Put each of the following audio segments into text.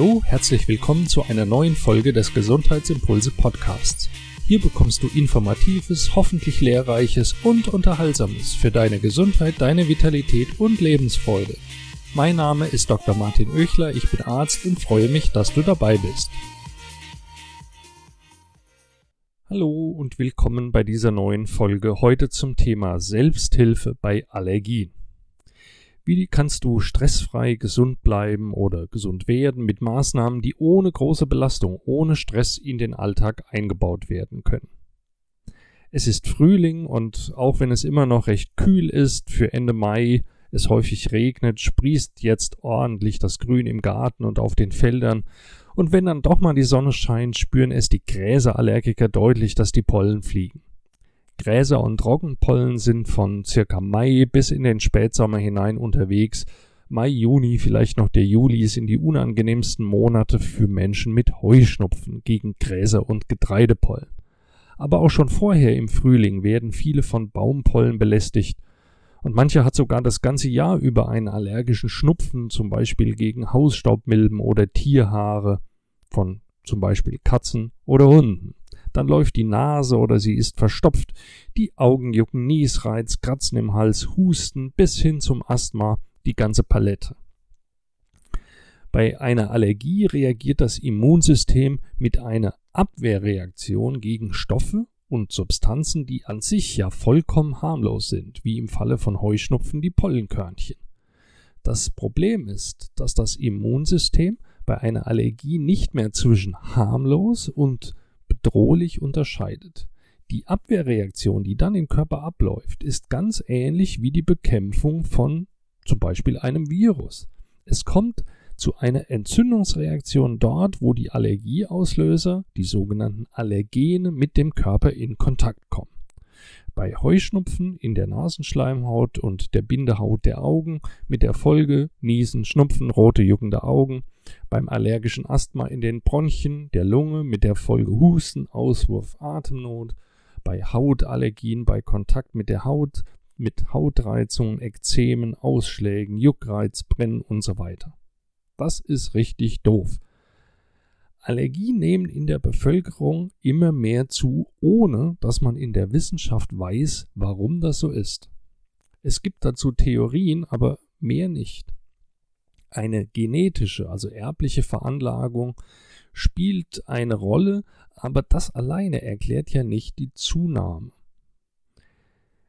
Hallo, herzlich willkommen zu einer neuen Folge des Gesundheitsimpulse Podcasts. Hier bekommst du informatives, hoffentlich lehrreiches und unterhaltsames für deine Gesundheit, deine Vitalität und Lebensfreude. Mein Name ist Dr. Martin Oechler, ich bin Arzt und freue mich, dass du dabei bist. Hallo und willkommen bei dieser neuen Folge heute zum Thema Selbsthilfe bei Allergien. Wie kannst du stressfrei gesund bleiben oder gesund werden mit Maßnahmen, die ohne große Belastung, ohne Stress in den Alltag eingebaut werden können? Es ist Frühling und auch wenn es immer noch recht kühl ist, für Ende Mai es häufig regnet, sprießt jetzt ordentlich das Grün im Garten und auf den Feldern. Und wenn dann doch mal die Sonne scheint, spüren es die Gräserallergiker deutlich, dass die Pollen fliegen. Gräser und Trockenpollen sind von circa Mai bis in den Spätsommer hinein unterwegs. Mai, Juni, vielleicht noch der Juli sind die unangenehmsten Monate für Menschen mit Heuschnupfen gegen Gräser und Getreidepollen. Aber auch schon vorher im Frühling werden viele von Baumpollen belästigt und mancher hat sogar das ganze Jahr über einen allergischen Schnupfen, zum Beispiel gegen Hausstaubmilben oder Tierhaare von zum Beispiel Katzen oder Hunden dann läuft die Nase oder sie ist verstopft, die Augen jucken, Niesreiz, Kratzen im Hals, Husten bis hin zum Asthma, die ganze Palette. Bei einer Allergie reagiert das Immunsystem mit einer Abwehrreaktion gegen Stoffe und Substanzen, die an sich ja vollkommen harmlos sind, wie im Falle von Heuschnupfen die Pollenkörnchen. Das Problem ist, dass das Immunsystem bei einer Allergie nicht mehr zwischen harmlos und bedrohlich unterscheidet. Die Abwehrreaktion, die dann im Körper abläuft, ist ganz ähnlich wie die Bekämpfung von zum Beispiel einem Virus. Es kommt zu einer Entzündungsreaktion dort, wo die Allergieauslöser, die sogenannten Allergene, mit dem Körper in Kontakt kommen. Bei Heuschnupfen in der Nasenschleimhaut und der Bindehaut der Augen mit der Folge Niesen, Schnupfen, rote juckende Augen, beim allergischen Asthma in den Bronchien, der Lunge mit der Folge Husten, Auswurf, Atemnot, bei Hautallergien, bei Kontakt mit der Haut, mit Hautreizungen, Ekzemen, Ausschlägen, Juckreiz, Brennen und so weiter. Das ist richtig doof. Allergien nehmen in der Bevölkerung immer mehr zu, ohne dass man in der Wissenschaft weiß, warum das so ist. Es gibt dazu Theorien, aber mehr nicht. Eine genetische, also erbliche Veranlagung spielt eine Rolle, aber das alleine erklärt ja nicht die Zunahme.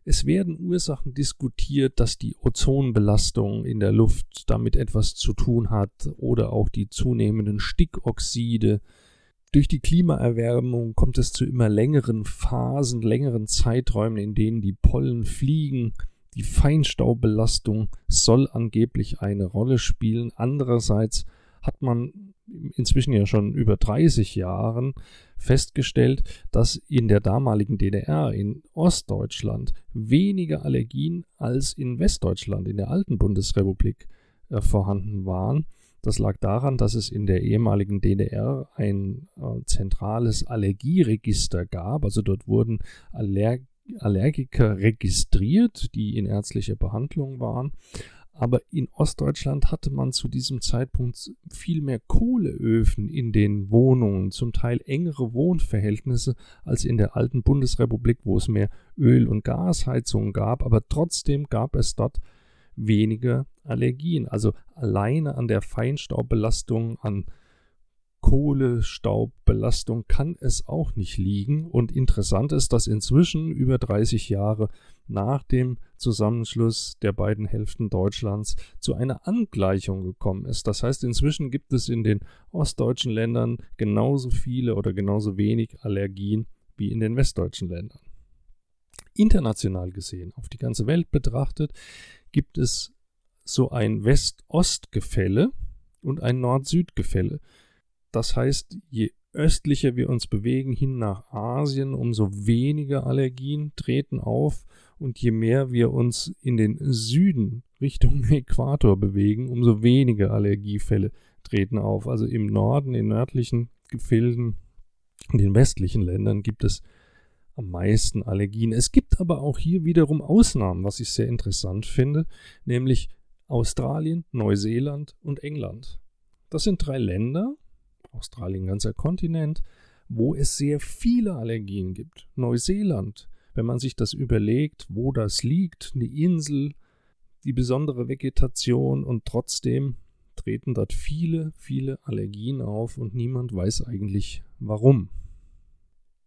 Es werden Ursachen diskutiert, dass die Ozonbelastung in der Luft damit etwas zu tun hat oder auch die zunehmenden Stickoxide. Durch die Klimaerwärmung kommt es zu immer längeren Phasen, längeren Zeiträumen, in denen die Pollen fliegen. Die Feinstaubbelastung soll angeblich eine Rolle spielen. Andererseits hat man inzwischen ja schon über 30 Jahren festgestellt, dass in der damaligen DDR, in Ostdeutschland, weniger Allergien als in Westdeutschland, in der alten Bundesrepublik, äh, vorhanden waren. Das lag daran, dass es in der ehemaligen DDR ein äh, zentrales Allergieregister gab. Also dort wurden Aller Allergiker registriert, die in ärztlicher Behandlung waren. Aber in Ostdeutschland hatte man zu diesem Zeitpunkt viel mehr Kohleöfen in den Wohnungen, zum Teil engere Wohnverhältnisse als in der alten Bundesrepublik, wo es mehr Öl- und Gasheizungen gab. Aber trotzdem gab es dort weniger Allergien. Also alleine an der Feinstaubbelastung, an Kohlestaubbelastung kann es auch nicht liegen. Und interessant ist, dass inzwischen über 30 Jahre nach dem Zusammenschluss der beiden Hälften Deutschlands zu einer Angleichung gekommen ist. Das heißt, inzwischen gibt es in den ostdeutschen Ländern genauso viele oder genauso wenig Allergien wie in den westdeutschen Ländern. International gesehen, auf die ganze Welt betrachtet, gibt es so ein West-Ost-Gefälle und ein Nord-Süd-Gefälle. Das heißt, je östlicher wir uns bewegen hin nach Asien, umso weniger Allergien treten auf und je mehr wir uns in den Süden Richtung Äquator bewegen, umso weniger Allergiefälle treten auf. Also im Norden, in nördlichen Gefilden, in den westlichen Ländern gibt es am meisten Allergien. Es gibt aber auch hier wiederum Ausnahmen, was ich sehr interessant finde, nämlich Australien, Neuseeland und England. Das sind drei Länder, Australien ganzer Kontinent, wo es sehr viele Allergien gibt. Neuseeland, wenn man sich das überlegt, wo das liegt, eine Insel, die besondere Vegetation und trotzdem treten dort viele, viele Allergien auf und niemand weiß eigentlich warum.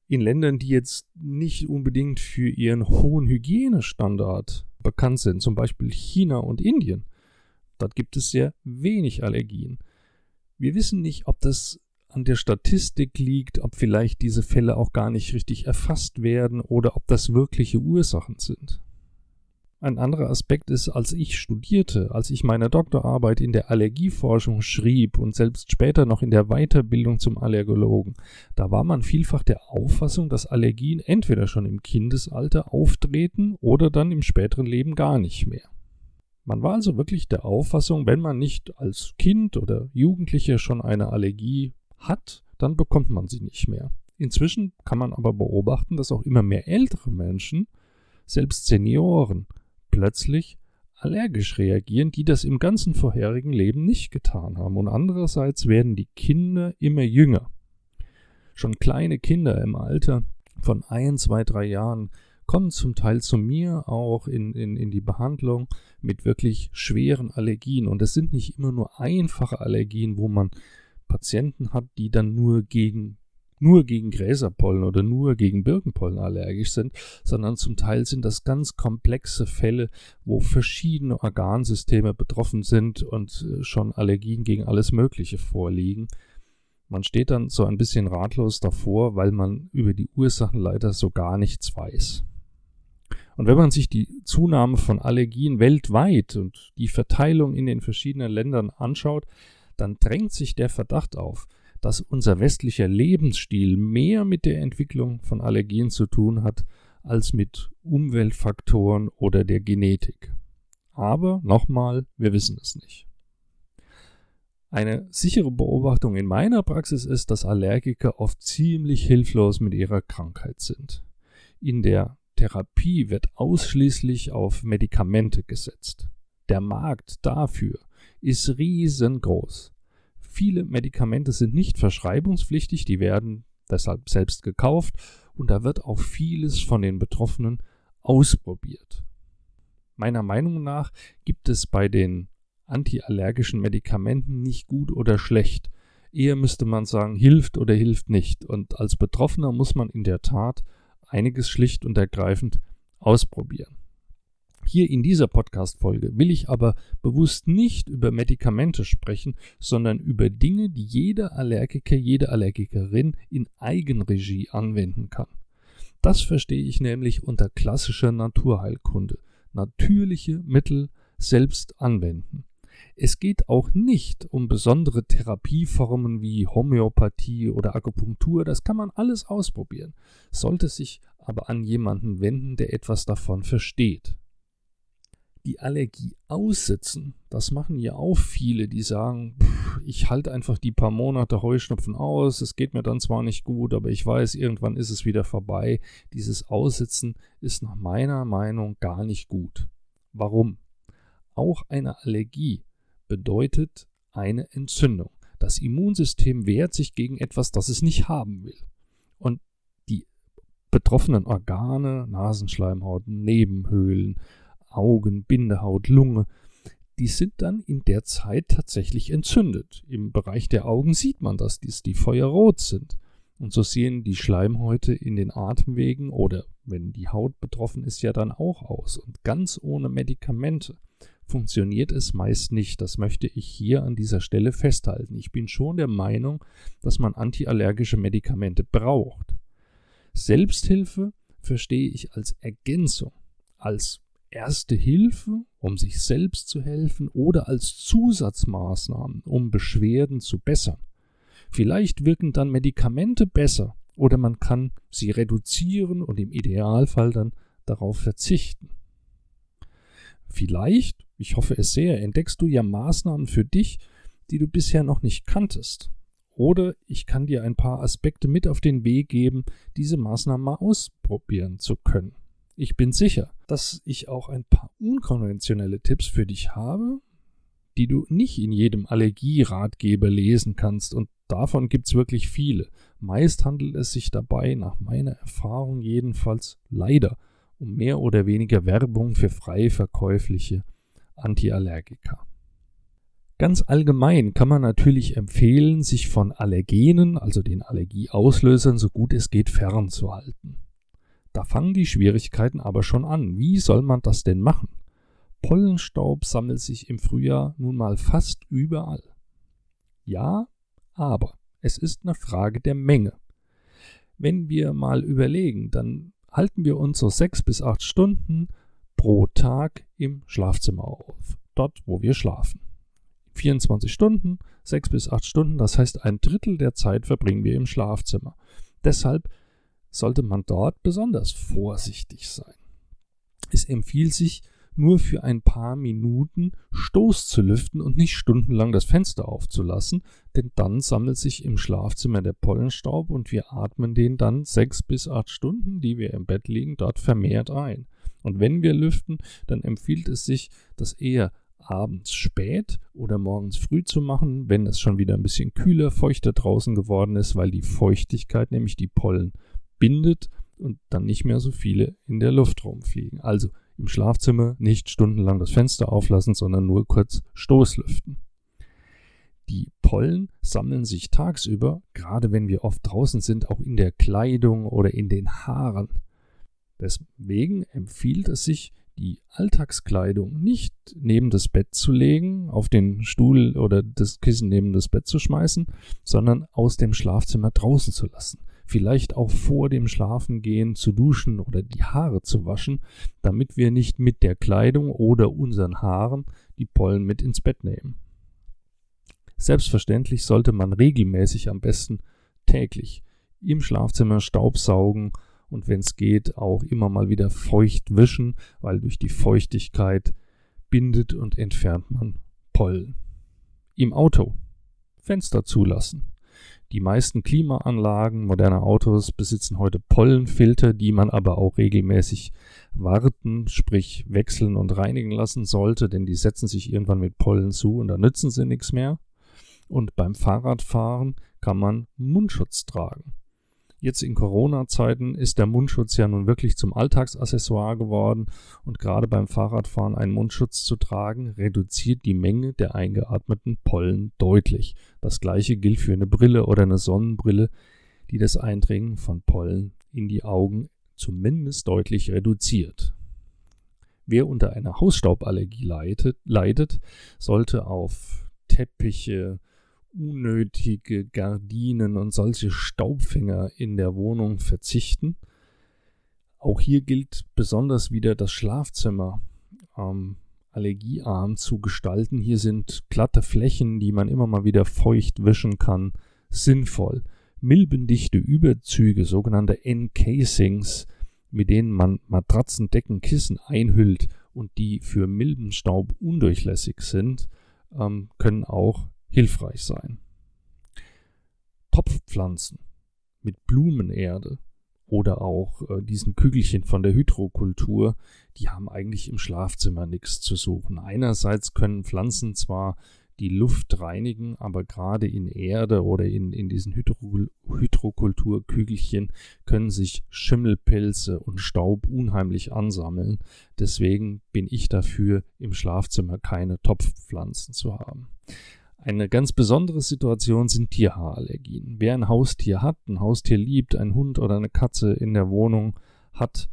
In Ländern, die jetzt nicht unbedingt für ihren hohen Hygienestandard bekannt sind, zum Beispiel China und Indien, dort gibt es sehr wenig Allergien. Wir wissen nicht, ob das an der Statistik liegt, ob vielleicht diese Fälle auch gar nicht richtig erfasst werden oder ob das wirkliche Ursachen sind. Ein anderer Aspekt ist, als ich studierte, als ich meine Doktorarbeit in der Allergieforschung schrieb und selbst später noch in der Weiterbildung zum Allergologen, da war man vielfach der Auffassung, dass Allergien entweder schon im Kindesalter auftreten oder dann im späteren Leben gar nicht mehr. Man war also wirklich der Auffassung, wenn man nicht als Kind oder Jugendlicher schon eine Allergie hat, dann bekommt man sie nicht mehr. Inzwischen kann man aber beobachten, dass auch immer mehr ältere Menschen, selbst Senioren, plötzlich allergisch reagieren, die das im ganzen vorherigen Leben nicht getan haben. Und andererseits werden die Kinder immer jünger. Schon kleine Kinder im Alter von ein, zwei, drei Jahren kommen zum Teil zu mir auch in, in, in die Behandlung mit wirklich schweren Allergien. Und es sind nicht immer nur einfache Allergien, wo man Patienten hat, die dann nur gegen nur gegen Gräserpollen oder nur gegen Birkenpollen allergisch sind, sondern zum Teil sind das ganz komplexe Fälle, wo verschiedene Organsysteme betroffen sind und äh, schon Allergien gegen alles Mögliche vorliegen. Man steht dann so ein bisschen ratlos davor, weil man über die Ursachen leider so gar nichts weiß. Und wenn man sich die Zunahme von Allergien weltweit und die Verteilung in den verschiedenen Ländern anschaut, dann drängt sich der Verdacht auf, dass unser westlicher Lebensstil mehr mit der Entwicklung von Allergien zu tun hat, als mit Umweltfaktoren oder der Genetik. Aber nochmal, wir wissen es nicht. Eine sichere Beobachtung in meiner Praxis ist, dass Allergiker oft ziemlich hilflos mit ihrer Krankheit sind. In der Therapie wird ausschließlich auf Medikamente gesetzt. Der Markt dafür ist riesengroß. Viele Medikamente sind nicht verschreibungspflichtig, die werden deshalb selbst gekauft und da wird auch vieles von den Betroffenen ausprobiert. Meiner Meinung nach gibt es bei den antiallergischen Medikamenten nicht gut oder schlecht. Eher müsste man sagen, hilft oder hilft nicht. Und als Betroffener muss man in der Tat einiges schlicht und ergreifend ausprobieren. Hier in dieser Podcast-Folge will ich aber bewusst nicht über Medikamente sprechen, sondern über Dinge, die jeder Allergiker, jede Allergikerin in Eigenregie anwenden kann. Das verstehe ich nämlich unter klassischer Naturheilkunde. Natürliche Mittel selbst anwenden. Es geht auch nicht um besondere Therapieformen wie Homöopathie oder Akupunktur, das kann man alles ausprobieren, sollte sich aber an jemanden wenden, der etwas davon versteht die Allergie aussitzen, das machen ja auch viele, die sagen, pff, ich halte einfach die paar Monate Heuschnupfen aus, es geht mir dann zwar nicht gut, aber ich weiß, irgendwann ist es wieder vorbei. Dieses Aussitzen ist nach meiner Meinung gar nicht gut. Warum? Auch eine Allergie bedeutet eine Entzündung. Das Immunsystem wehrt sich gegen etwas, das es nicht haben will. Und die betroffenen Organe, Nasenschleimhaut, Nebenhöhlen, Augen, Bindehaut, Lunge, die sind dann in der Zeit tatsächlich entzündet. Im Bereich der Augen sieht man das, dass die feuerrot sind. Und so sehen die Schleimhäute in den Atemwegen oder wenn die Haut betroffen ist, ja dann auch aus. Und ganz ohne Medikamente funktioniert es meist nicht. Das möchte ich hier an dieser Stelle festhalten. Ich bin schon der Meinung, dass man antiallergische Medikamente braucht. Selbsthilfe verstehe ich als Ergänzung, als erste Hilfe, um sich selbst zu helfen oder als Zusatzmaßnahmen, um Beschwerden zu bessern. Vielleicht wirken dann Medikamente besser oder man kann sie reduzieren und im Idealfall dann darauf verzichten. Vielleicht, ich hoffe es sehr, entdeckst du ja Maßnahmen für dich, die du bisher noch nicht kanntest. Oder ich kann dir ein paar Aspekte mit auf den Weg geben, diese Maßnahmen mal ausprobieren zu können. Ich bin sicher, dass ich auch ein paar unkonventionelle Tipps für dich habe, die du nicht in jedem Allergieratgeber lesen kannst und davon gibt es wirklich viele. Meist handelt es sich dabei, nach meiner Erfahrung jedenfalls leider, um mehr oder weniger Werbung für frei verkäufliche Antiallergika. Ganz allgemein kann man natürlich empfehlen, sich von Allergenen, also den Allergieauslösern, so gut es geht fernzuhalten. Da fangen die Schwierigkeiten aber schon an. Wie soll man das denn machen? Pollenstaub sammelt sich im Frühjahr nun mal fast überall. Ja, aber es ist eine Frage der Menge. Wenn wir mal überlegen, dann halten wir uns so sechs bis acht Stunden pro Tag im Schlafzimmer auf, dort wo wir schlafen. 24 Stunden, sechs bis acht Stunden, das heißt ein Drittel der Zeit verbringen wir im Schlafzimmer. Deshalb sollte man dort besonders vorsichtig sein. Es empfiehlt sich, nur für ein paar Minuten Stoß zu lüften und nicht stundenlang das Fenster aufzulassen, denn dann sammelt sich im Schlafzimmer der Pollenstaub und wir atmen den dann sechs bis acht Stunden, die wir im Bett liegen, dort vermehrt ein. Und wenn wir lüften, dann empfiehlt es sich, das eher abends spät oder morgens früh zu machen, wenn es schon wieder ein bisschen kühler, feuchter draußen geworden ist, weil die Feuchtigkeit, nämlich die Pollen, bindet und dann nicht mehr so viele in der Luft rumfliegen. Also im Schlafzimmer nicht stundenlang das Fenster auflassen, sondern nur kurz Stoßlüften. Die Pollen sammeln sich tagsüber, gerade wenn wir oft draußen sind, auch in der Kleidung oder in den Haaren. Deswegen empfiehlt es sich, die Alltagskleidung nicht neben das Bett zu legen, auf den Stuhl oder das Kissen neben das Bett zu schmeißen, sondern aus dem Schlafzimmer draußen zu lassen vielleicht auch vor dem Schlafengehen zu duschen oder die Haare zu waschen, damit wir nicht mit der Kleidung oder unseren Haaren die Pollen mit ins Bett nehmen. Selbstverständlich sollte man regelmäßig am besten täglich im Schlafzimmer Staubsaugen und wenn es geht auch immer mal wieder feucht wischen, weil durch die Feuchtigkeit bindet und entfernt man Pollen. Im Auto Fenster zulassen. Die meisten Klimaanlagen moderner Autos besitzen heute Pollenfilter, die man aber auch regelmäßig warten, sprich wechseln und reinigen lassen sollte, denn die setzen sich irgendwann mit Pollen zu und da nützen sie nichts mehr. Und beim Fahrradfahren kann man Mundschutz tragen. Jetzt in Corona-Zeiten ist der Mundschutz ja nun wirklich zum Alltagsaccessoire geworden und gerade beim Fahrradfahren einen Mundschutz zu tragen, reduziert die Menge der eingeatmeten Pollen deutlich. Das gleiche gilt für eine Brille oder eine Sonnenbrille, die das Eindringen von Pollen in die Augen zumindest deutlich reduziert. Wer unter einer Hausstauballergie leidet, leidet sollte auf Teppiche, unnötige Gardinen und solche Staubfänger in der Wohnung verzichten. Auch hier gilt besonders wieder das Schlafzimmer ähm, allergiearm zu gestalten. Hier sind glatte Flächen, die man immer mal wieder feucht wischen kann, sinnvoll. Milbendichte Überzüge, sogenannte Encasings, mit denen man Matratzen, Decken, Kissen einhüllt und die für Milbenstaub undurchlässig sind, ähm, können auch hilfreich sein. Topfpflanzen mit Blumenerde oder auch äh, diesen Kügelchen von der Hydrokultur, die haben eigentlich im Schlafzimmer nichts zu suchen. Einerseits können Pflanzen zwar die Luft reinigen, aber gerade in Erde oder in, in diesen Hydro, Hydrokulturkügelchen können sich Schimmelpilze und Staub unheimlich ansammeln. Deswegen bin ich dafür, im Schlafzimmer keine Topfpflanzen zu haben. Eine ganz besondere Situation sind Tierhaarallergien. Wer ein Haustier hat, ein Haustier liebt, ein Hund oder eine Katze in der Wohnung hat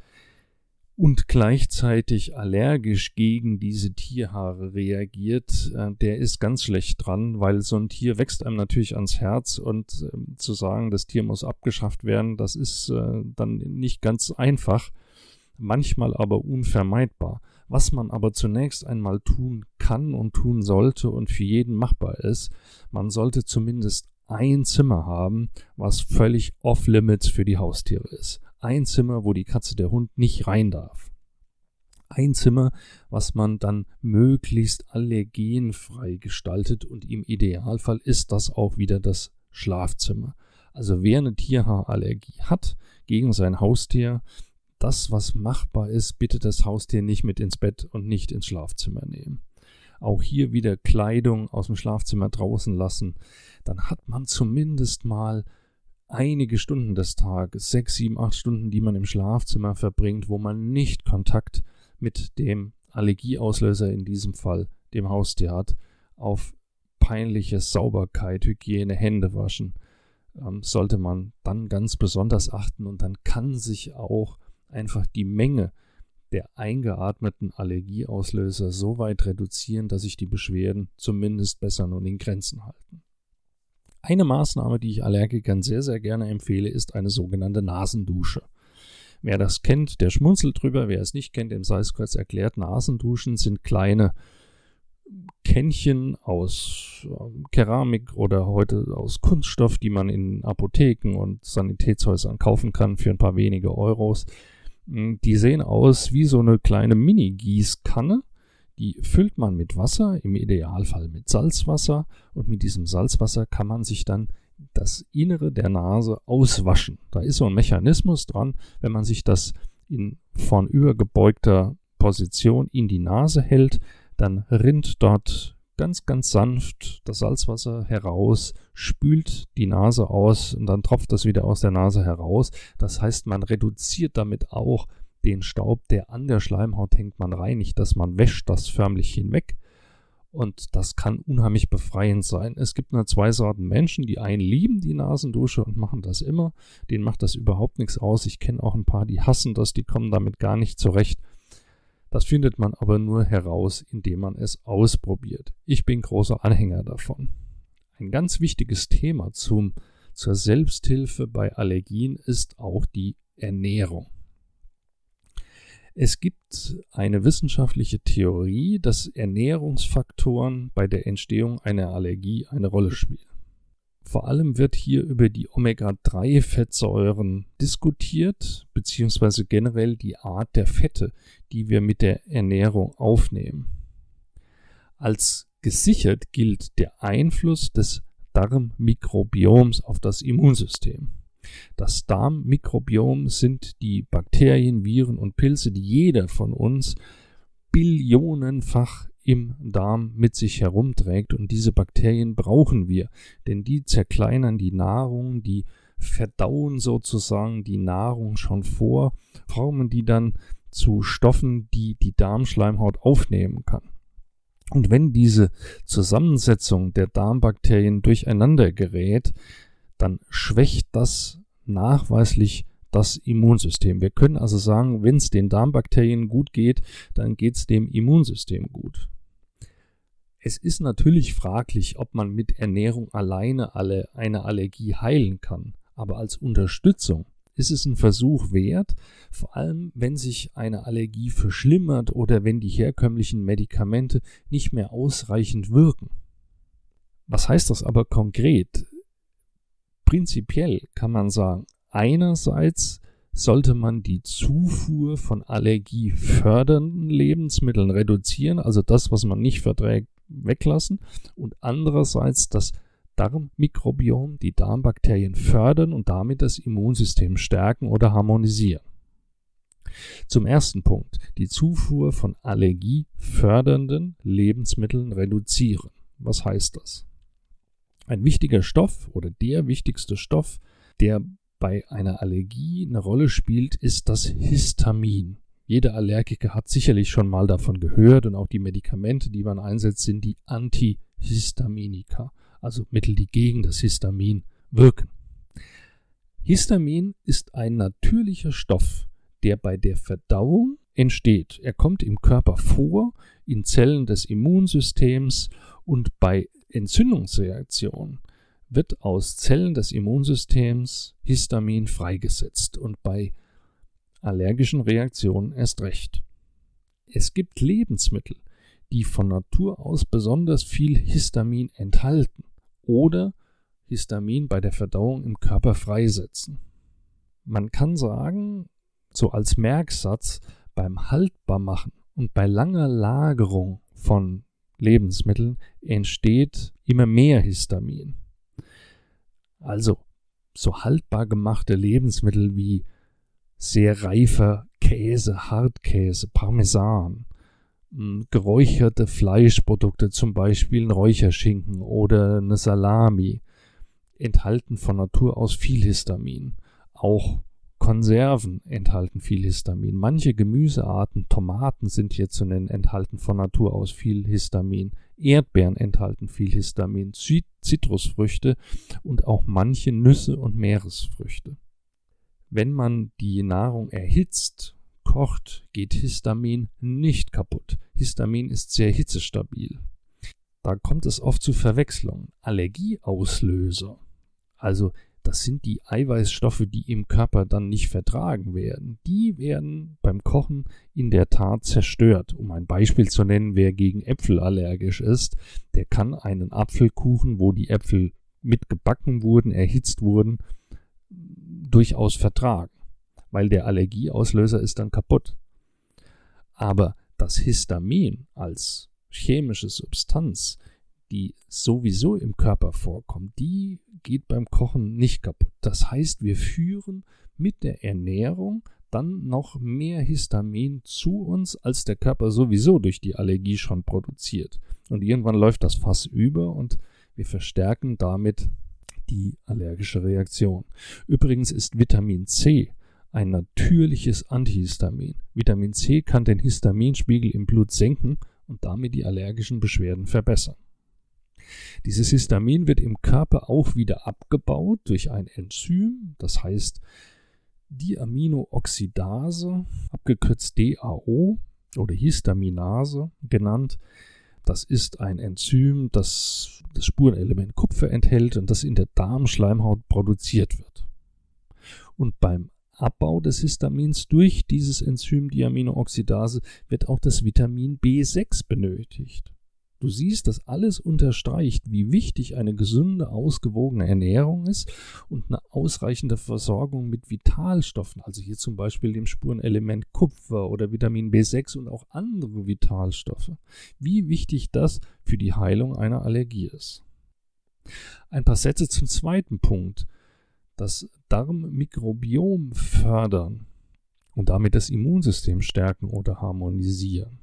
und gleichzeitig allergisch gegen diese Tierhaare reagiert, äh, der ist ganz schlecht dran, weil so ein Tier wächst einem natürlich ans Herz und äh, zu sagen, das Tier muss abgeschafft werden, das ist äh, dann nicht ganz einfach, manchmal aber unvermeidbar. Was man aber zunächst einmal tun kann und tun sollte und für jeden machbar ist, man sollte zumindest ein Zimmer haben, was völlig off-limits für die Haustiere ist. Ein Zimmer, wo die Katze, der Hund nicht rein darf. Ein Zimmer, was man dann möglichst allergenfrei gestaltet und im Idealfall ist das auch wieder das Schlafzimmer. Also wer eine Tierhaarallergie hat gegen sein Haustier, das, was machbar ist, bitte das Haustier nicht mit ins Bett und nicht ins Schlafzimmer nehmen. auch hier wieder Kleidung aus dem Schlafzimmer draußen lassen, dann hat man zumindest mal einige Stunden des Tages, sechs, sieben, acht Stunden, die man im Schlafzimmer verbringt, wo man nicht Kontakt mit dem Allergieauslöser in diesem Fall, dem Haustier hat, auf peinliche Sauberkeit, Hygiene, Hände waschen, ähm, sollte man dann ganz besonders achten und dann kann sich auch einfach die Menge der eingeatmeten Allergieauslöser so weit reduzieren, dass sich die Beschwerden zumindest besser nun in Grenzen halten. Eine Maßnahme, die ich Allergikern sehr, sehr gerne empfehle, ist eine sogenannte Nasendusche. Wer das kennt, der schmunzelt drüber. Wer es nicht kennt, dem sei es kurz erklärt. Nasenduschen sind kleine Kännchen aus ähm, Keramik oder heute aus Kunststoff, die man in Apotheken und Sanitätshäusern kaufen kann für ein paar wenige Euros. Hm, die sehen aus wie so eine kleine Mini-Gießkanne. Die füllt man mit Wasser, im Idealfall mit Salzwasser. Und mit diesem Salzwasser kann man sich dann das Innere der Nase auswaschen. Da ist so ein Mechanismus dran, wenn man sich das in vornübergebeugter Position in die Nase hält, dann rinnt dort ganz, ganz sanft das Salzwasser heraus, spült die Nase aus und dann tropft das wieder aus der Nase heraus. Das heißt, man reduziert damit auch den Staub, der an der Schleimhaut hängt. Man reinigt das, man wäscht das förmlich hinweg. Und das kann unheimlich befreiend sein. Es gibt nur zwei Sorten Menschen. Die einen lieben die Nasendusche und machen das immer. Denen macht das überhaupt nichts aus. Ich kenne auch ein paar, die hassen das, die kommen damit gar nicht zurecht. Das findet man aber nur heraus, indem man es ausprobiert. Ich bin großer Anhänger davon. Ein ganz wichtiges Thema zum, zur Selbsthilfe bei Allergien ist auch die Ernährung. Es gibt eine wissenschaftliche Theorie, dass Ernährungsfaktoren bei der Entstehung einer Allergie eine Rolle spielen. Vor allem wird hier über die Omega-3-Fettsäuren diskutiert, beziehungsweise generell die Art der Fette, die wir mit der Ernährung aufnehmen. Als gesichert gilt der Einfluss des Darmmikrobioms auf das Immunsystem. Das Darmmikrobiom sind die Bakterien, Viren und Pilze, die jeder von uns billionenfach im Darm mit sich herumträgt. Und diese Bakterien brauchen wir, denn die zerkleinern die Nahrung, die verdauen sozusagen die Nahrung schon vor, formen die dann zu Stoffen, die die Darmschleimhaut aufnehmen kann. Und wenn diese Zusammensetzung der Darmbakterien durcheinander gerät, dann schwächt das nachweislich das Immunsystem. Wir können also sagen, wenn es den Darmbakterien gut geht, dann geht es dem Immunsystem gut. Es ist natürlich fraglich, ob man mit Ernährung alleine alle eine Allergie heilen kann, aber als Unterstützung ist es ein Versuch wert, vor allem wenn sich eine Allergie verschlimmert oder wenn die herkömmlichen Medikamente nicht mehr ausreichend wirken. Was heißt das aber konkret? Prinzipiell kann man sagen, einerseits sollte man die Zufuhr von allergiefördernden Lebensmitteln reduzieren, also das, was man nicht verträgt, weglassen und andererseits das Darmmikrobiom, die Darmbakterien fördern und damit das Immunsystem stärken oder harmonisieren. Zum ersten Punkt, die Zufuhr von allergiefördernden Lebensmitteln reduzieren. Was heißt das? Ein wichtiger Stoff oder der wichtigste Stoff, der bei einer Allergie eine Rolle spielt, ist das Histamin. Jeder Allergiker hat sicherlich schon mal davon gehört und auch die Medikamente, die man einsetzt, sind die Antihistaminika, also Mittel, die gegen das Histamin wirken. Histamin ist ein natürlicher Stoff, der bei der Verdauung entsteht. Er kommt im Körper vor, in Zellen des Immunsystems und bei Entzündungsreaktionen wird aus Zellen des Immunsystems Histamin freigesetzt und bei allergischen Reaktionen erst recht. Es gibt Lebensmittel, die von Natur aus besonders viel Histamin enthalten oder Histamin bei der Verdauung im Körper freisetzen. Man kann sagen, so als Merksatz, beim Haltbarmachen und bei langer Lagerung von Lebensmitteln entsteht immer mehr Histamin. Also so haltbar gemachte Lebensmittel wie sehr reifer Käse, Hartkäse, Parmesan hm, geräucherte Fleischprodukte, zum Beispiel ein Räucherschinken oder eine Salami, enthalten von Natur aus viel Histamin. Auch Konserven enthalten viel Histamin. Manche Gemüsearten, Tomaten sind hier zu nennen, enthalten von Natur aus viel Histamin. Erdbeeren enthalten viel Histamin, Zitrusfrüchte und auch manche Nüsse und Meeresfrüchte. Wenn man die Nahrung erhitzt, kocht, geht Histamin nicht kaputt. Histamin ist sehr hitzestabil. Da kommt es oft zu Verwechslungen. Allergieauslöser, also das sind die Eiweißstoffe, die im Körper dann nicht vertragen werden. Die werden beim Kochen in der Tat zerstört. Um ein Beispiel zu nennen, wer gegen Äpfel allergisch ist, der kann einen Apfelkuchen, wo die Äpfel mit gebacken wurden, erhitzt wurden, durchaus vertragen, weil der Allergieauslöser ist dann kaputt. Aber das Histamin als chemische Substanz die sowieso im Körper vorkommt, die geht beim Kochen nicht kaputt. Das heißt, wir führen mit der Ernährung dann noch mehr Histamin zu uns, als der Körper sowieso durch die Allergie schon produziert. Und irgendwann läuft das Fass über und wir verstärken damit die allergische Reaktion. Übrigens ist Vitamin C ein natürliches Antihistamin. Vitamin C kann den Histaminspiegel im Blut senken und damit die allergischen Beschwerden verbessern. Dieses Histamin wird im Körper auch wieder abgebaut durch ein Enzym, das heißt Diaminooxidase, abgekürzt DAO oder Histaminase genannt. Das ist ein Enzym, das das Spurenelement Kupfer enthält und das in der Darmschleimhaut produziert wird. Und beim Abbau des Histamins durch dieses Enzym Diaminooxidase wird auch das Vitamin B6 benötigt. Du siehst, dass alles unterstreicht, wie wichtig eine gesunde, ausgewogene Ernährung ist und eine ausreichende Versorgung mit Vitalstoffen, also hier zum Beispiel dem Spurenelement Kupfer oder Vitamin B6 und auch andere Vitalstoffe. Wie wichtig das für die Heilung einer Allergie ist. Ein paar Sätze zum zweiten Punkt. Das Darmmikrobiom fördern und damit das Immunsystem stärken oder harmonisieren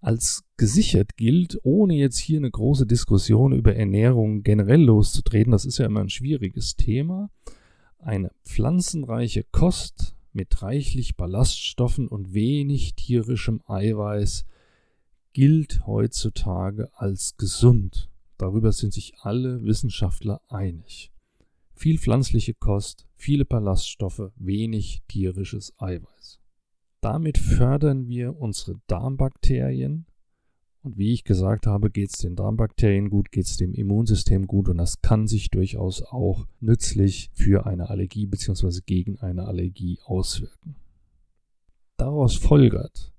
als gesichert gilt, ohne jetzt hier eine große Diskussion über Ernährung generell loszutreten, das ist ja immer ein schwieriges Thema, eine pflanzenreiche Kost mit reichlich Ballaststoffen und wenig tierischem Eiweiß gilt heutzutage als gesund. Darüber sind sich alle Wissenschaftler einig. Viel pflanzliche Kost, viele Ballaststoffe, wenig tierisches Eiweiß. Damit fördern wir unsere Darmbakterien. Und wie ich gesagt habe, geht es den Darmbakterien gut, geht es dem Immunsystem gut und das kann sich durchaus auch nützlich für eine Allergie bzw. gegen eine Allergie auswirken. Daraus folgert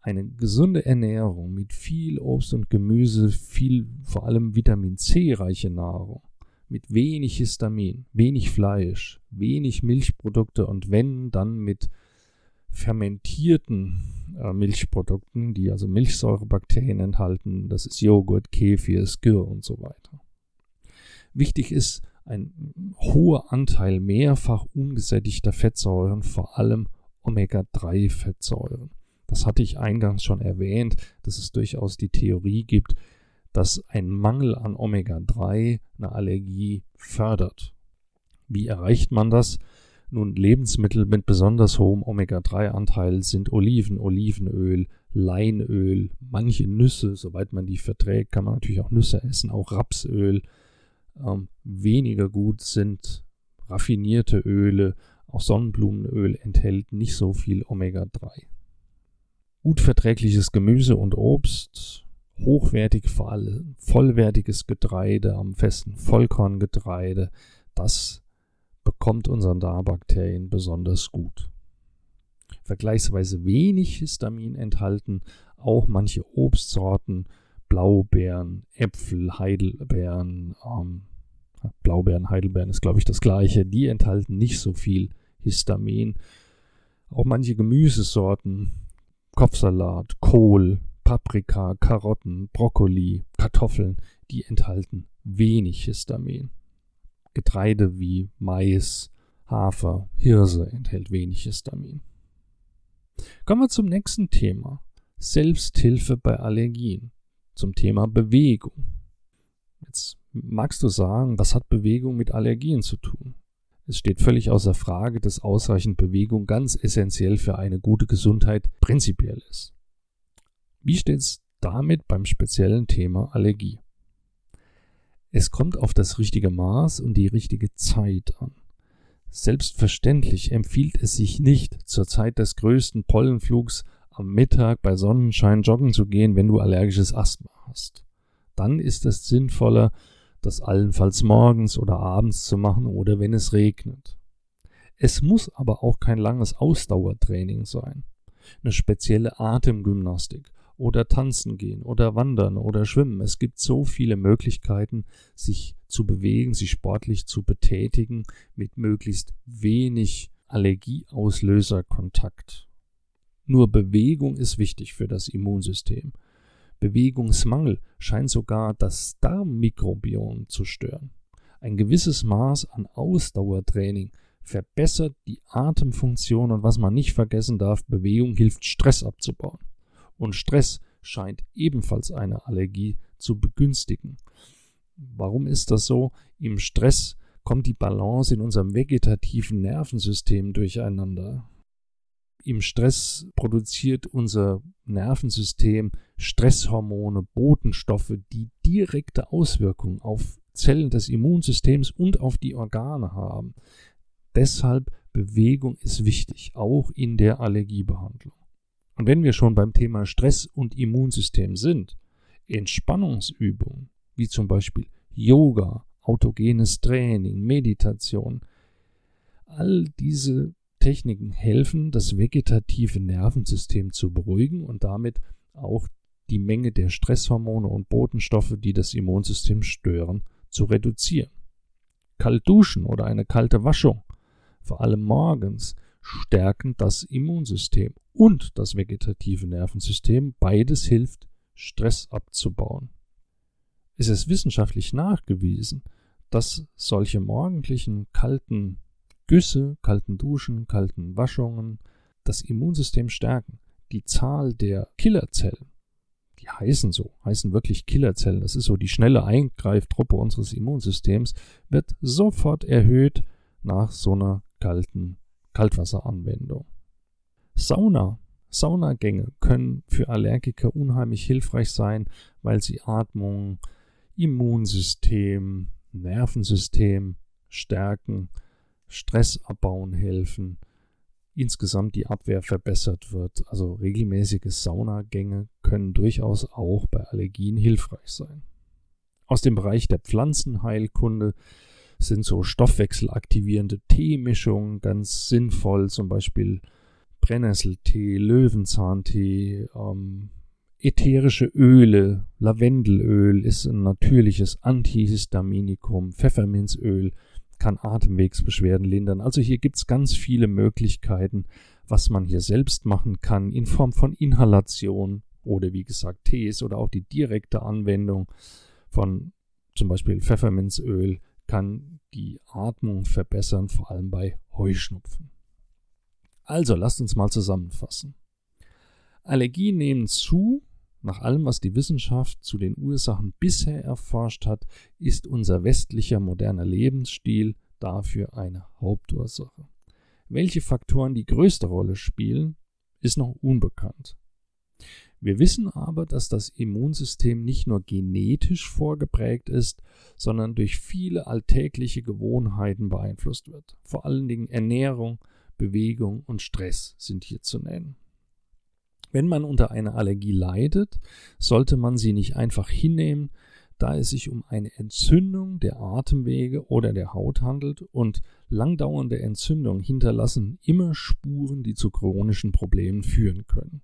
eine gesunde Ernährung mit viel Obst und Gemüse, viel vor allem Vitamin C reiche Nahrung, mit wenig Histamin, wenig Fleisch, wenig Milchprodukte und wenn dann mit fermentierten äh, Milchprodukten, die also Milchsäurebakterien enthalten. Das ist Joghurt, Kefir, Skir und so weiter. Wichtig ist ein hoher Anteil mehrfach ungesättigter Fettsäuren, vor allem Omega-3-Fettsäuren. Das hatte ich eingangs schon erwähnt, dass es durchaus die Theorie gibt, dass ein Mangel an Omega-3 eine Allergie fördert. Wie erreicht man das? Nun, Lebensmittel mit besonders hohem Omega-3-Anteil sind Oliven, Olivenöl, Leinöl, manche Nüsse, soweit man die verträgt, kann man natürlich auch Nüsse essen, auch Rapsöl. Ähm, weniger gut sind raffinierte Öle, auch Sonnenblumenöl enthält nicht so viel Omega-3. Gut verträgliches Gemüse und Obst, hochwertig vor allem vollwertiges Getreide am festen Vollkorngetreide, das bekommt unseren Darbakterien besonders gut. Vergleichsweise wenig Histamin enthalten auch manche Obstsorten, Blaubeeren, Äpfel, Heidelbeeren, ähm, Blaubeeren, Heidelbeeren ist glaube ich das gleiche, die enthalten nicht so viel Histamin. Auch manche Gemüsesorten, Kopfsalat, Kohl, Paprika, Karotten, Brokkoli, Kartoffeln, die enthalten wenig Histamin. Getreide wie Mais, Hafer, Hirse enthält wenig Histamin. Kommen wir zum nächsten Thema. Selbsthilfe bei Allergien zum Thema Bewegung. Jetzt magst du sagen, was hat Bewegung mit Allergien zu tun? Es steht völlig außer Frage, dass ausreichend Bewegung ganz essentiell für eine gute Gesundheit prinzipiell ist. Wie steht es damit beim speziellen Thema Allergie? Es kommt auf das richtige Maß und die richtige Zeit an. Selbstverständlich empfiehlt es sich nicht, zur Zeit des größten Pollenflugs am Mittag bei Sonnenschein joggen zu gehen, wenn du allergisches Asthma hast. Dann ist es sinnvoller, das allenfalls morgens oder abends zu machen oder wenn es regnet. Es muss aber auch kein langes Ausdauertraining sein. Eine spezielle Atemgymnastik oder tanzen gehen oder wandern oder schwimmen. Es gibt so viele Möglichkeiten, sich zu bewegen, sich sportlich zu betätigen mit möglichst wenig Allergieauslöserkontakt. Nur Bewegung ist wichtig für das Immunsystem. Bewegungsmangel scheint sogar das Darmmikrobiom zu stören. Ein gewisses Maß an Ausdauertraining verbessert die Atemfunktion und was man nicht vergessen darf, Bewegung hilft Stress abzubauen. Und Stress scheint ebenfalls eine Allergie zu begünstigen. Warum ist das so? Im Stress kommt die Balance in unserem vegetativen Nervensystem durcheinander. Im Stress produziert unser Nervensystem Stresshormone, Botenstoffe, die direkte Auswirkungen auf Zellen des Immunsystems und auf die Organe haben. Deshalb Bewegung ist wichtig, auch in der Allergiebehandlung. Und wenn wir schon beim Thema Stress und Immunsystem sind, Entspannungsübungen, wie zum Beispiel Yoga, autogenes Training, Meditation, all diese Techniken helfen, das vegetative Nervensystem zu beruhigen und damit auch die Menge der Stresshormone und Botenstoffe, die das Immunsystem stören, zu reduzieren. Kalt duschen oder eine kalte Waschung, vor allem morgens, stärken das Immunsystem und das vegetative Nervensystem. Beides hilft, Stress abzubauen. Es ist wissenschaftlich nachgewiesen, dass solche morgendlichen kalten Güsse, kalten Duschen, kalten Waschungen das Immunsystem stärken. Die Zahl der Killerzellen, die heißen so, heißen wirklich Killerzellen, das ist so die schnelle Eingreiftruppe unseres Immunsystems, wird sofort erhöht nach so einer kalten Kaltwasseranwendung. Sauna. Saunagänge können für Allergiker unheimlich hilfreich sein, weil sie Atmung, Immunsystem, Nervensystem stärken Stress abbauen helfen, insgesamt die Abwehr verbessert wird. Also regelmäßige Saunagänge können durchaus auch bei Allergien hilfreich sein. Aus dem Bereich der Pflanzenheilkunde sind so stoffwechselaktivierende Teemischungen ganz sinnvoll, zum Beispiel Brennnesseltee, Löwenzahntee, ähm, ätherische Öle, Lavendelöl ist ein natürliches Antihistaminikum, Pfefferminzöl kann Atemwegsbeschwerden lindern. Also hier gibt es ganz viele Möglichkeiten, was man hier selbst machen kann in Form von Inhalation oder wie gesagt Tees oder auch die direkte Anwendung von zum Beispiel Pfefferminzöl kann die Atmung verbessern, vor allem bei Heuschnupfen. Also lasst uns mal zusammenfassen. Allergien nehmen zu, nach allem, was die Wissenschaft zu den Ursachen bisher erforscht hat, ist unser westlicher moderner Lebensstil dafür eine Hauptursache. Welche Faktoren die größte Rolle spielen, ist noch unbekannt. Wir wissen aber, dass das Immunsystem nicht nur genetisch vorgeprägt ist, sondern durch viele alltägliche Gewohnheiten beeinflusst wird. Vor allen Dingen Ernährung, Bewegung und Stress sind hier zu nennen. Wenn man unter einer Allergie leidet, sollte man sie nicht einfach hinnehmen, da es sich um eine Entzündung der Atemwege oder der Haut handelt und langdauernde Entzündungen hinterlassen immer Spuren, die zu chronischen Problemen führen können.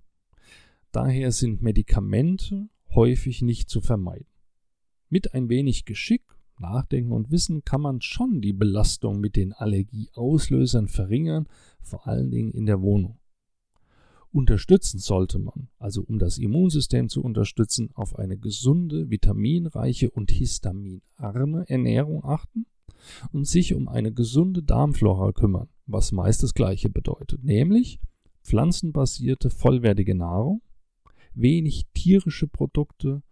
Daher sind Medikamente häufig nicht zu vermeiden. Mit ein wenig Geschick, Nachdenken und Wissen kann man schon die Belastung mit den Allergieauslösern verringern, vor allen Dingen in der Wohnung unterstützen sollte man, also um das Immunsystem zu unterstützen, auf eine gesunde, vitaminreiche und histaminarme Ernährung achten und sich um eine gesunde Darmflora kümmern, was meist das gleiche bedeutet, nämlich pflanzenbasierte vollwertige Nahrung, wenig tierische Produkte,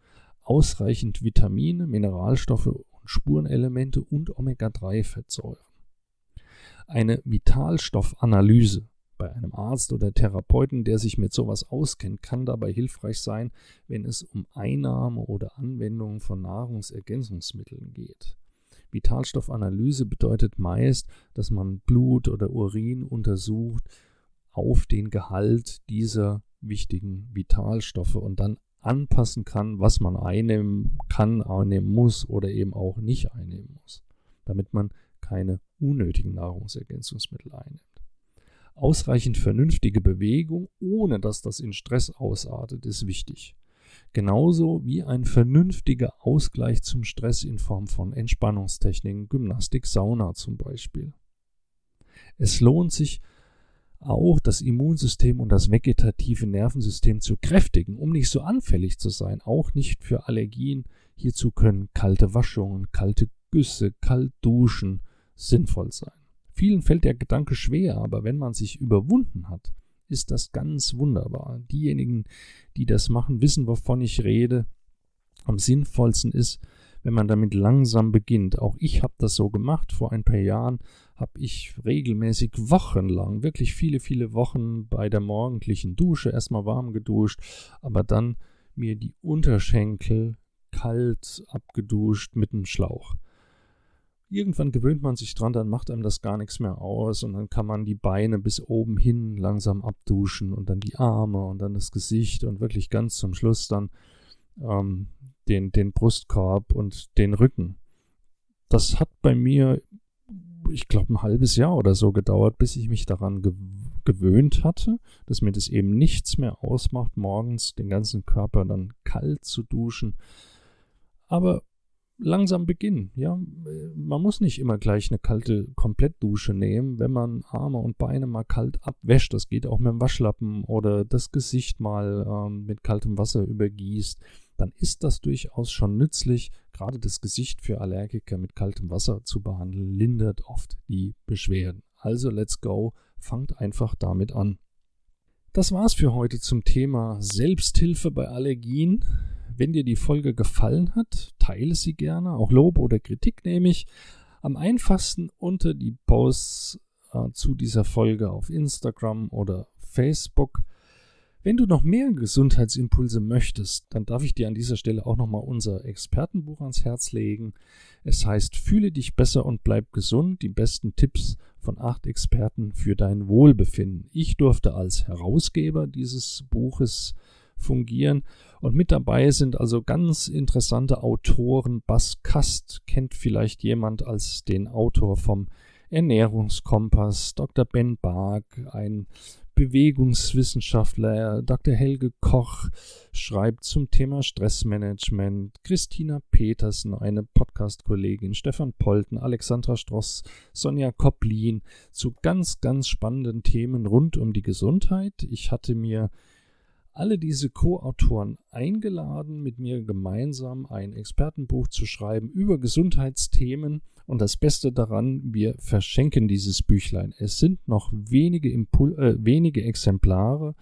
ausreichend Vitamine, Mineralstoffe und Spurenelemente und Omega-3-Fettsäuren. Eine Vitalstoffanalyse bei einem Arzt oder Therapeuten, der sich mit sowas auskennt, kann dabei hilfreich sein, wenn es um Einnahme oder Anwendung von Nahrungsergänzungsmitteln geht. Vitalstoffanalyse bedeutet meist, dass man Blut oder Urin untersucht auf den Gehalt dieser wichtigen Vitalstoffe und dann anpassen kann, was man einnehmen kann, einnehmen muss oder eben auch nicht einnehmen muss, damit man keine unnötigen Nahrungsergänzungsmittel einnimmt. Ausreichend vernünftige Bewegung, ohne dass das in Stress ausartet, ist wichtig. Genauso wie ein vernünftiger Ausgleich zum Stress in Form von Entspannungstechniken, Gymnastik, Sauna zum Beispiel. Es lohnt sich, auch das Immunsystem und das vegetative Nervensystem zu kräftigen, um nicht so anfällig zu sein, auch nicht für Allergien. Hierzu können kalte Waschungen, kalte Güsse, kalt duschen sinnvoll sein. Vielen fällt der Gedanke schwer, aber wenn man sich überwunden hat, ist das ganz wunderbar. Diejenigen, die das machen, wissen, wovon ich rede. Am sinnvollsten ist, wenn man damit langsam beginnt. Auch ich habe das so gemacht. Vor ein paar Jahren habe ich regelmäßig wochenlang, wirklich viele, viele Wochen bei der morgendlichen Dusche erstmal warm geduscht, aber dann mir die Unterschenkel kalt abgeduscht mit einem Schlauch. Irgendwann gewöhnt man sich dran, dann macht einem das gar nichts mehr aus und dann kann man die Beine bis oben hin langsam abduschen und dann die Arme und dann das Gesicht und wirklich ganz zum Schluss dann ähm, den, den Brustkorb und den Rücken. Das hat bei mir, ich glaube, ein halbes Jahr oder so gedauert, bis ich mich daran ge gewöhnt hatte, dass mir das eben nichts mehr ausmacht, morgens den ganzen Körper dann kalt zu duschen. Aber langsam beginnen. Ja, man muss nicht immer gleich eine kalte Komplettdusche nehmen, wenn man Arme und Beine mal kalt abwäscht. Das geht auch mit dem Waschlappen oder das Gesicht mal ähm, mit kaltem Wasser übergießt dann ist das durchaus schon nützlich. Gerade das Gesicht für Allergiker mit kaltem Wasser zu behandeln, lindert oft die Beschwerden. Also let's go, fangt einfach damit an. Das war's für heute zum Thema Selbsthilfe bei Allergien. Wenn dir die Folge gefallen hat, teile sie gerne. Auch Lob oder Kritik nehme ich. Am einfachsten unter die Posts äh, zu dieser Folge auf Instagram oder Facebook. Wenn du noch mehr Gesundheitsimpulse möchtest, dann darf ich dir an dieser Stelle auch nochmal unser Expertenbuch ans Herz legen. Es heißt Fühle dich besser und bleib gesund. Die besten Tipps von acht Experten für dein Wohlbefinden. Ich durfte als Herausgeber dieses Buches fungieren und mit dabei sind also ganz interessante Autoren. Bas Kast kennt vielleicht jemand als den Autor vom Ernährungskompass, Dr. Ben Bark, ein Bewegungswissenschaftler Dr. Helge Koch schreibt zum Thema Stressmanagement, Christina Petersen, eine Podcast-Kollegin, Stefan Polten, Alexandra Stross, Sonja Koplin zu ganz, ganz spannenden Themen rund um die Gesundheit. Ich hatte mir alle diese Co-Autoren eingeladen, mit mir gemeinsam ein Expertenbuch zu schreiben über Gesundheitsthemen. Und das Beste daran, wir verschenken dieses Büchlein. Es sind noch wenige, Impul äh, wenige Exemplare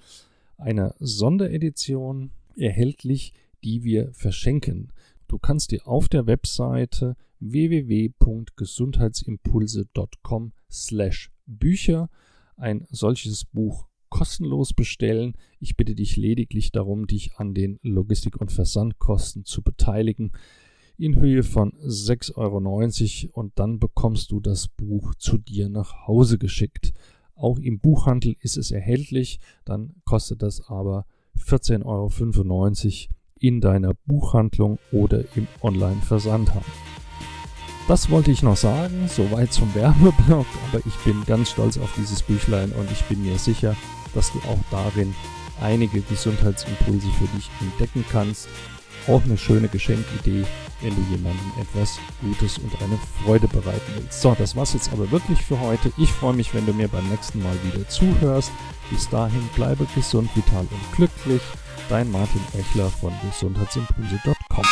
einer Sonderedition erhältlich, die wir verschenken. Du kannst dir auf der Webseite www.gesundheitsimpulse.com slash Bücher ein solches Buch kostenlos bestellen. Ich bitte dich lediglich darum, dich an den Logistik- und Versandkosten zu beteiligen in Höhe von 6,90 Euro und dann bekommst du das Buch zu dir nach Hause geschickt. Auch im Buchhandel ist es erhältlich, dann kostet das aber 14,95 Euro in deiner Buchhandlung oder im Online-Versandhandel. Das wollte ich noch sagen, soweit zum Werbeblock, aber ich bin ganz stolz auf dieses Büchlein und ich bin mir sicher, dass du auch darin einige Gesundheitsimpulse für dich entdecken kannst. Auch eine schöne Geschenkidee, wenn du jemandem etwas Gutes und eine Freude bereiten willst. So, das war's jetzt aber wirklich für heute. Ich freue mich, wenn du mir beim nächsten Mal wieder zuhörst. Bis dahin bleibe gesund, vital und glücklich. Dein Martin Echler von gesundheitsimpulse.com.